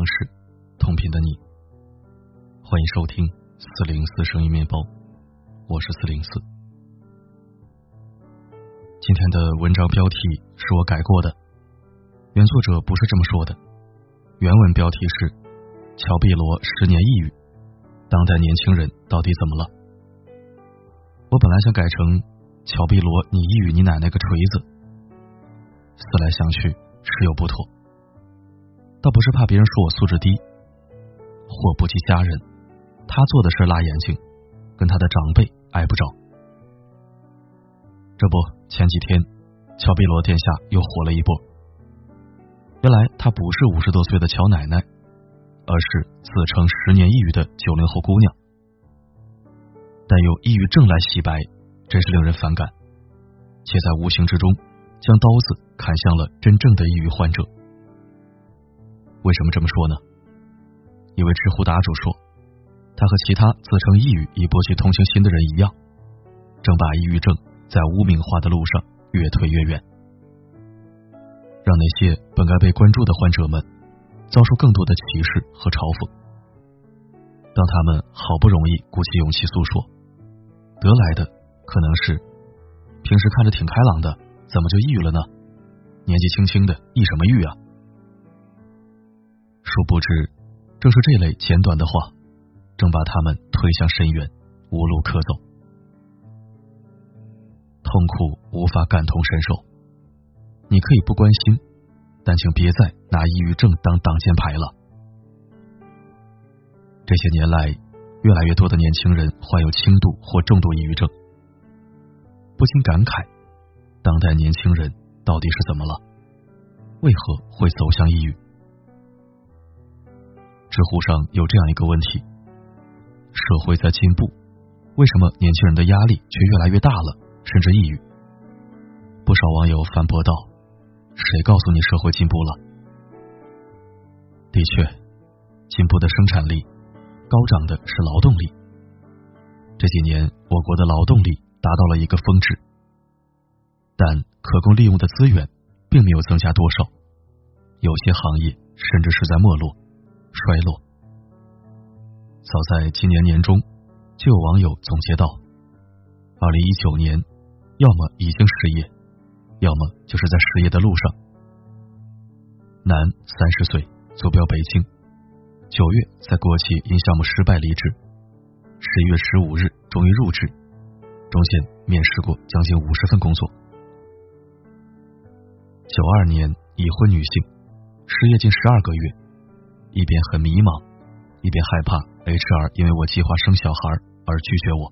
城市，同频的你，欢迎收听四零四声音面包，我是四零四。今天的文章标题是我改过的，原作者不是这么说的，原文标题是“乔碧罗十年抑郁，当代年轻人到底怎么了？”我本来想改成“乔碧罗，你抑郁你奶奶个锤子”，思来想去，事有不妥。倒不是怕别人说我素质低，祸不及家人，他做的事辣眼睛，跟他的长辈挨不着。这不，前几天乔碧罗殿下又火了一波。原来她不是五十多岁的乔奶奶，而是自称十年抑郁的九零后姑娘。但用抑郁症来洗白，真是令人反感，且在无形之中将刀子砍向了真正的抑郁患者。为什么这么说呢？一位知乎答主说，他和其他自称抑郁以博取同情心的人一样，正把抑郁症在污名化的路上越推越远，让那些本该被关注的患者们遭受更多的歧视和嘲讽。当他们好不容易鼓起勇气诉说，得来的可能是平时看着挺开朗的，怎么就抑郁了呢？年纪轻轻的，抑什么郁啊？殊不知，正是这类简短的话，正把他们推向深渊，无路可走。痛苦无法感同身受，你可以不关心，但请别再拿抑郁症当挡箭牌了。这些年来，越来越多的年轻人患有轻度或重度抑郁症，不禁感慨：当代年轻人到底是怎么了？为何会走向抑郁？知乎上有这样一个问题：社会在进步，为什么年轻人的压力却越来越大了，甚至抑郁？不少网友反驳道：“谁告诉你社会进步了？”的确，进步的生产力，高涨的是劳动力。这几年，我国的劳动力达到了一个峰值，但可供利用的资源并没有增加多少，有些行业甚至是在没落。衰落。早在今年年中，就有网友总结道：“二零一九年，要么已经失业，要么就是在失业的路上。”男，三十岁，坐标北京，九月在国企因项目失败离职，十一月十五日终于入职，中间面试过将近五十份工作。九二年，已婚女性，失业近十二个月。一边很迷茫，一边害怕 HR 因为我计划生小孩而拒绝我。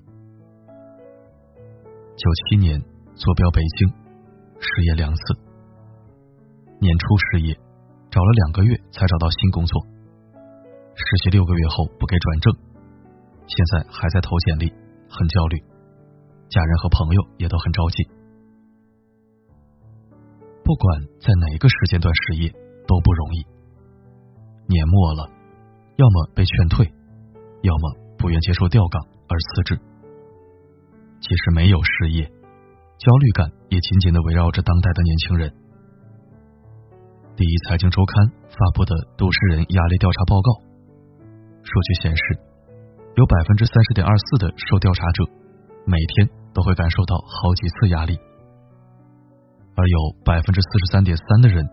九七年坐标北京，失业两次。年初失业，找了两个月才找到新工作。实习六个月后不给转正，现在还在投简历，很焦虑。家人和朋友也都很着急。不管在哪一个时间段失业都不容易。年末了，要么被劝退，要么不愿接受调岗而辞职。即使没有失业，焦虑感也紧紧的围绕着当代的年轻人。第一财经周刊发布的都市人压力调查报告，数据显示，有百分之三十点二四的受调查者每天都会感受到好几次压力，而有百分之四十三点三的人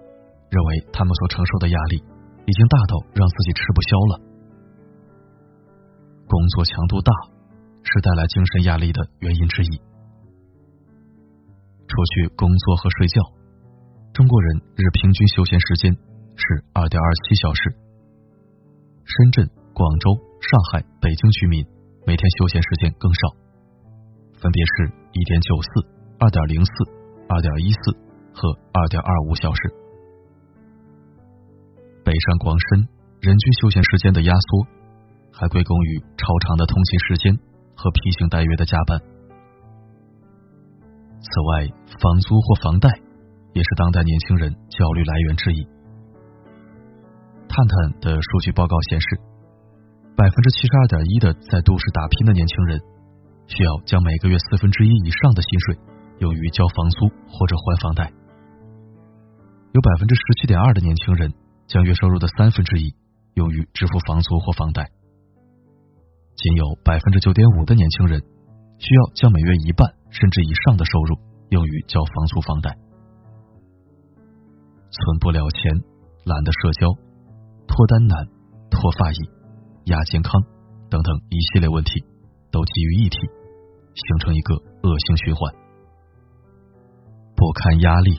认为他们所承受的压力。已经大到让自己吃不消了。工作强度大是带来精神压力的原因之一。除去工作和睡觉，中国人日平均休闲时间是二点二七小时。深圳、广州、上海、北京居民每天休闲时间更少，分别是一点九四、二点零四、二点一四和二点二五小时。北上广深人均休闲时间的压缩，还归功于超长的通勤时间和披星戴月的加班。此外，房租或房贷也是当代年轻人焦虑来源之一。探探的数据报告显示，百分之七十二点一的在都市打拼的年轻人，需要将每个月四分之一以上的薪水用于交房租或者还房贷。有百分之十七点二的年轻人。将月收入的三分之一用于支付房租或房贷，仅有百分之九点五的年轻人需要将每月一半甚至以上的收入用于交房租房贷。存不了钱，懒得社交，脱单难，脱发易，亚健康等等一系列问题都集于一体，形成一个恶性循环。不堪压力，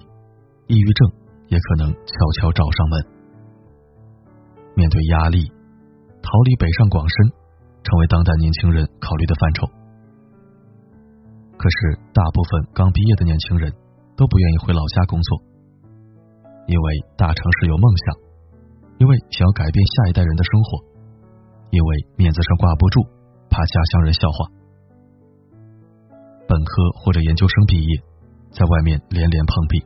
抑郁症也可能悄悄找上门。面对压力，逃离北上广深成为当代年轻人考虑的范畴。可是，大部分刚毕业的年轻人都不愿意回老家工作，因为大城市有梦想，因为想要改变下一代人的生活，因为面子上挂不住，怕家乡人笑话。本科或者研究生毕业。在外面连连碰壁，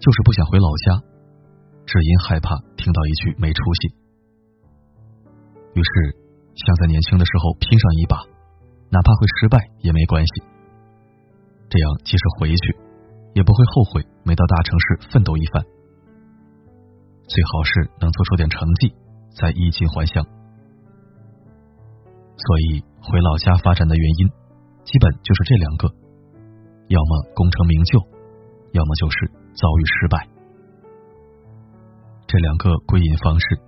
就是不想回老家，只因害怕听到一句没出息。于是想在年轻的时候拼上一把，哪怕会失败也没关系。这样即使回去，也不会后悔没到大城市奋斗一番。最好是能做出点成绩，再衣锦还乡。所以回老家发展的原因，基本就是这两个。要么功成名就，要么就是遭遇失败。这两个归隐方式，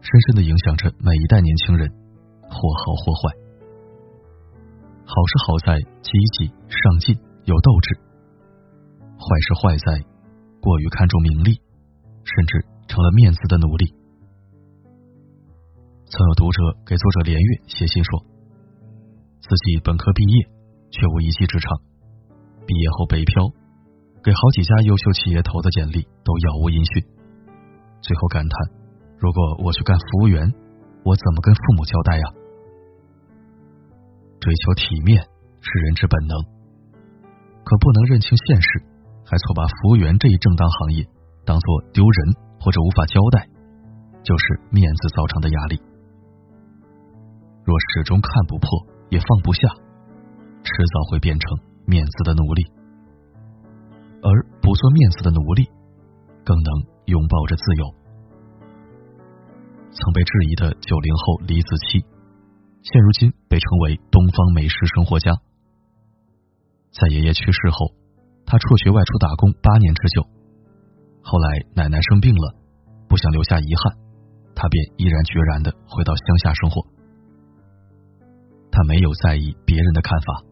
深深的影响着每一代年轻人，或好或坏。好是好在积极上进有斗志，坏是坏在过于看重名利，甚至成了面子的奴隶。曾有读者给作者连月写信说，自己本科毕业，却无一技之长。毕业后北漂，给好几家优秀企业投的简历都杳无音讯。最后感叹：如果我去干服务员，我怎么跟父母交代呀？追求体面是人之本能，可不能认清现实，还错把服务员这一正当行业当做丢人或者无法交代，就是面子造成的压力。若始终看不破也放不下，迟早会变成。面子的奴隶，而不做面子的奴隶，更能拥抱着自由。曾被质疑的九零后李子柒，现如今被称为东方美食生活家。在爷爷去世后，他辍学外出打工八年之久。后来奶奶生病了，不想留下遗憾，他便毅然决然的回到乡下生活。他没有在意别人的看法。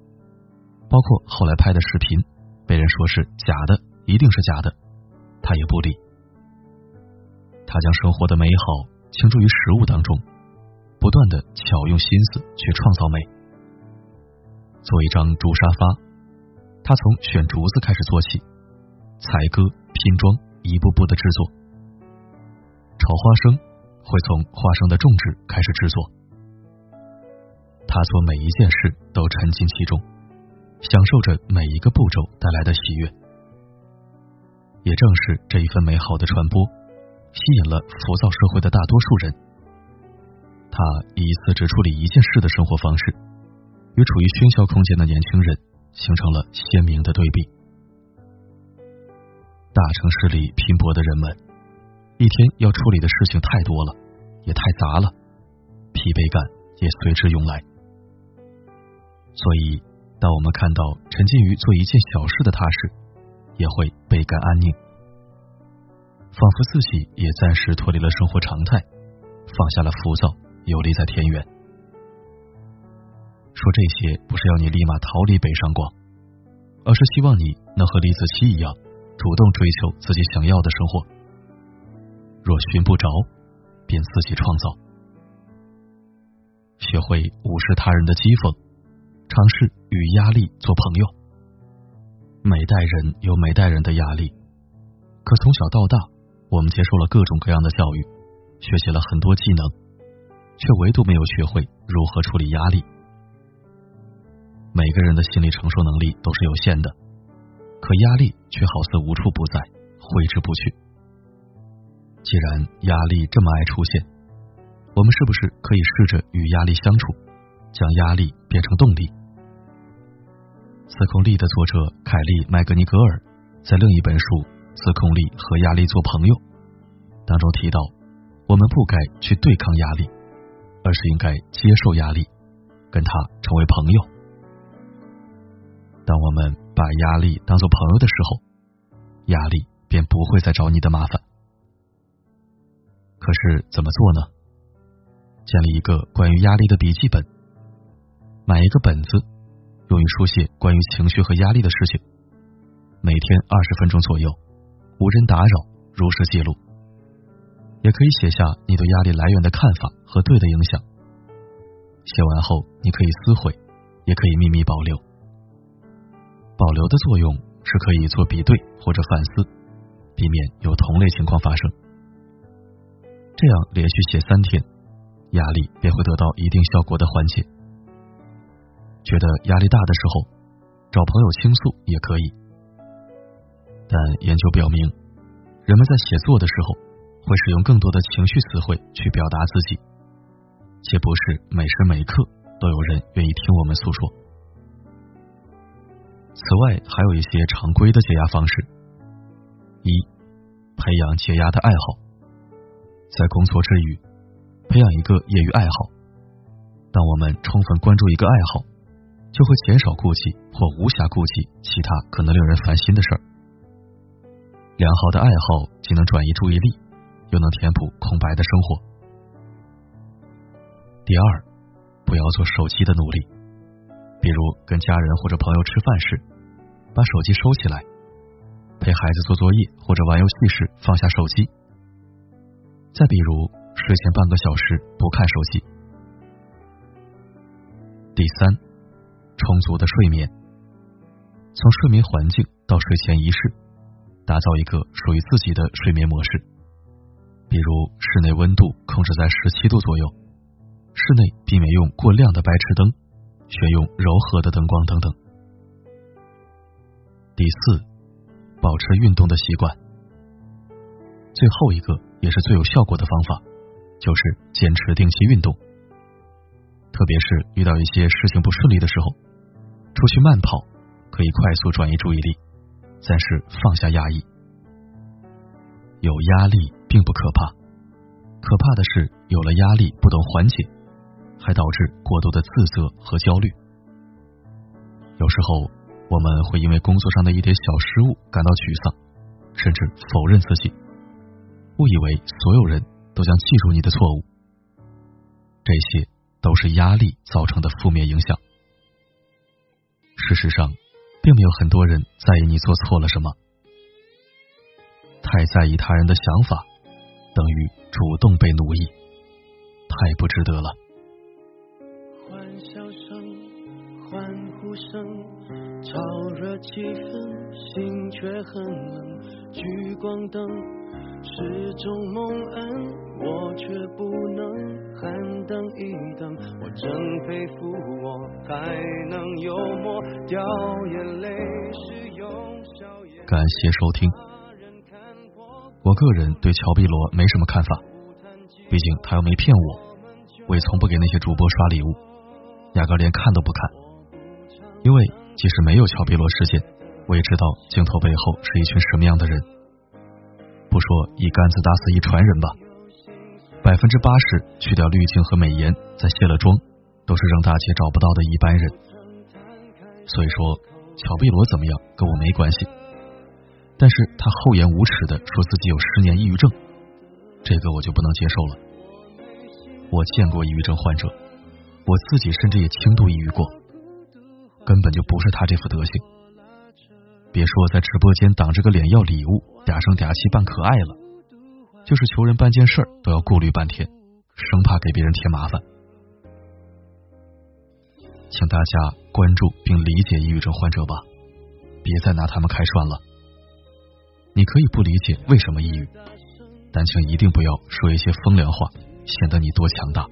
包括后来拍的视频，被人说是假的，一定是假的，他也不理。他将生活的美好倾注于食物当中，不断的巧用心思去创造美。做一张竹沙发，他从选竹子开始做起，裁割、拼装，一步步的制作。炒花生会从花生的种植开始制作。他做每一件事都沉浸其中。享受着每一个步骤带来的喜悦，也正是这一份美好的传播，吸引了浮躁社会的大多数人。他一次只处理一件事的生活方式，与处于喧嚣空间的年轻人形成了鲜明的对比。大城市里拼搏的人们，一天要处理的事情太多了，也太杂了，疲惫感也随之涌来，所以。当我们看到沉浸于做一件小事的踏实，也会倍感安宁，仿佛自己也暂时脱离了生活常态，放下了浮躁，游离在田园。说这些不是要你立马逃离北上广，而是希望你能和李子柒一样，主动追求自己想要的生活。若寻不着，便自己创造，学会无视他人的讥讽。尝试与压力做朋友。每代人有每代人的压力，可从小到大，我们接受了各种各样的教育，学习了很多技能，却唯独没有学会如何处理压力。每个人的心理承受能力都是有限的，可压力却好似无处不在，挥之不去。既然压力这么爱出现，我们是不是可以试着与压力相处，将压力变成动力？自控力的作者凯利·麦格尼格尔在另一本书《自控力和压力做朋友》当中提到，我们不该去对抗压力，而是应该接受压力，跟他成为朋友。当我们把压力当做朋友的时候，压力便不会再找你的麻烦。可是怎么做呢？建立一个关于压力的笔记本，买一个本子，用于书写关于情绪和压力的事情，每天二十分钟左右，无人打扰，如实记录。也可以写下你对压力来源的看法和对的影响。写完后，你可以撕毁，也可以秘密保留。保留的作用是可以做比对或者反思，避免有同类情况发生。这样连续写三天，压力便会得到一定效果的缓解。觉得压力大的时候，找朋友倾诉也可以。但研究表明，人们在写作的时候。会使用更多的情绪词汇去表达自己，且不是每时每刻都有人愿意听我们诉说。此外，还有一些常规的解压方式：一、培养解压的爱好，在工作之余培养一个业余爱好。当我们充分关注一个爱好，就会减少顾忌或无暇顾及其他可能令人烦心的事儿。良好的爱好既能转移注意力。又能填补空白的生活。第二，不要做手机的奴隶，比如跟家人或者朋友吃饭时，把手机收起来；陪孩子做作业或者玩游戏时放下手机。再比如睡前半个小时不看手机。第三，充足的睡眠，从睡眠环境到睡前仪式，打造一个属于自己的睡眠模式。比如室内温度控制在十七度左右，室内避免用过亮的白炽灯，选用柔和的灯光等等。第四，保持运动的习惯。最后一个也是最有效果的方法，就是坚持定期运动。特别是遇到一些事情不顺利的时候，出去慢跑可以快速转移注意力，暂时放下压抑。有压力。并不可怕，可怕的是有了压力不懂缓解，还导致过多的自责和焦虑。有时候我们会因为工作上的一点小失误感到沮丧，甚至否认自己，误以为所有人都将记住你的错误。这些都是压力造成的负面影响。事实上，并没有很多人在意你做错了什么，太在意他人的想法。等于主动被奴役，太不值得了。欢笑声、欢呼声，炒热气氛，心却很冷。聚光灯是种蒙恩，我却不能喊等一等。我真佩服我还能幽默掉眼泪，是用笑颜。感谢收听。我个人对乔碧罗没什么看法，毕竟他又没骗我，我也从不给那些主播刷礼物，压根连看都不看。因为即使没有乔碧罗事件，我也知道镜头背后是一群什么样的人。不说一竿子打死一船人吧，百分之八十去掉滤镜和美颜，再卸了妆，都是让大姐找不到的一般人。所以说，乔碧罗怎么样跟我没关系。但是他厚颜无耻的说自己有十年抑郁症，这个我就不能接受了。我见过抑郁症患者，我自己甚至也轻度抑郁过，根本就不是他这副德行。别说在直播间挡着个脸要礼物，嗲声嗲气扮可爱了，就是求人办件事儿都要顾虑半天，生怕给别人添麻烦。请大家关注并理解抑郁症患者吧，别再拿他们开涮了。你可以不理解为什么抑郁，但请一定不要说一些风凉话，显得你多强大。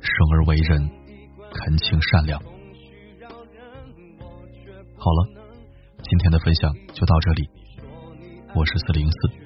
生而为人，恳请善良。好了，今天的分享就到这里。我是四零四，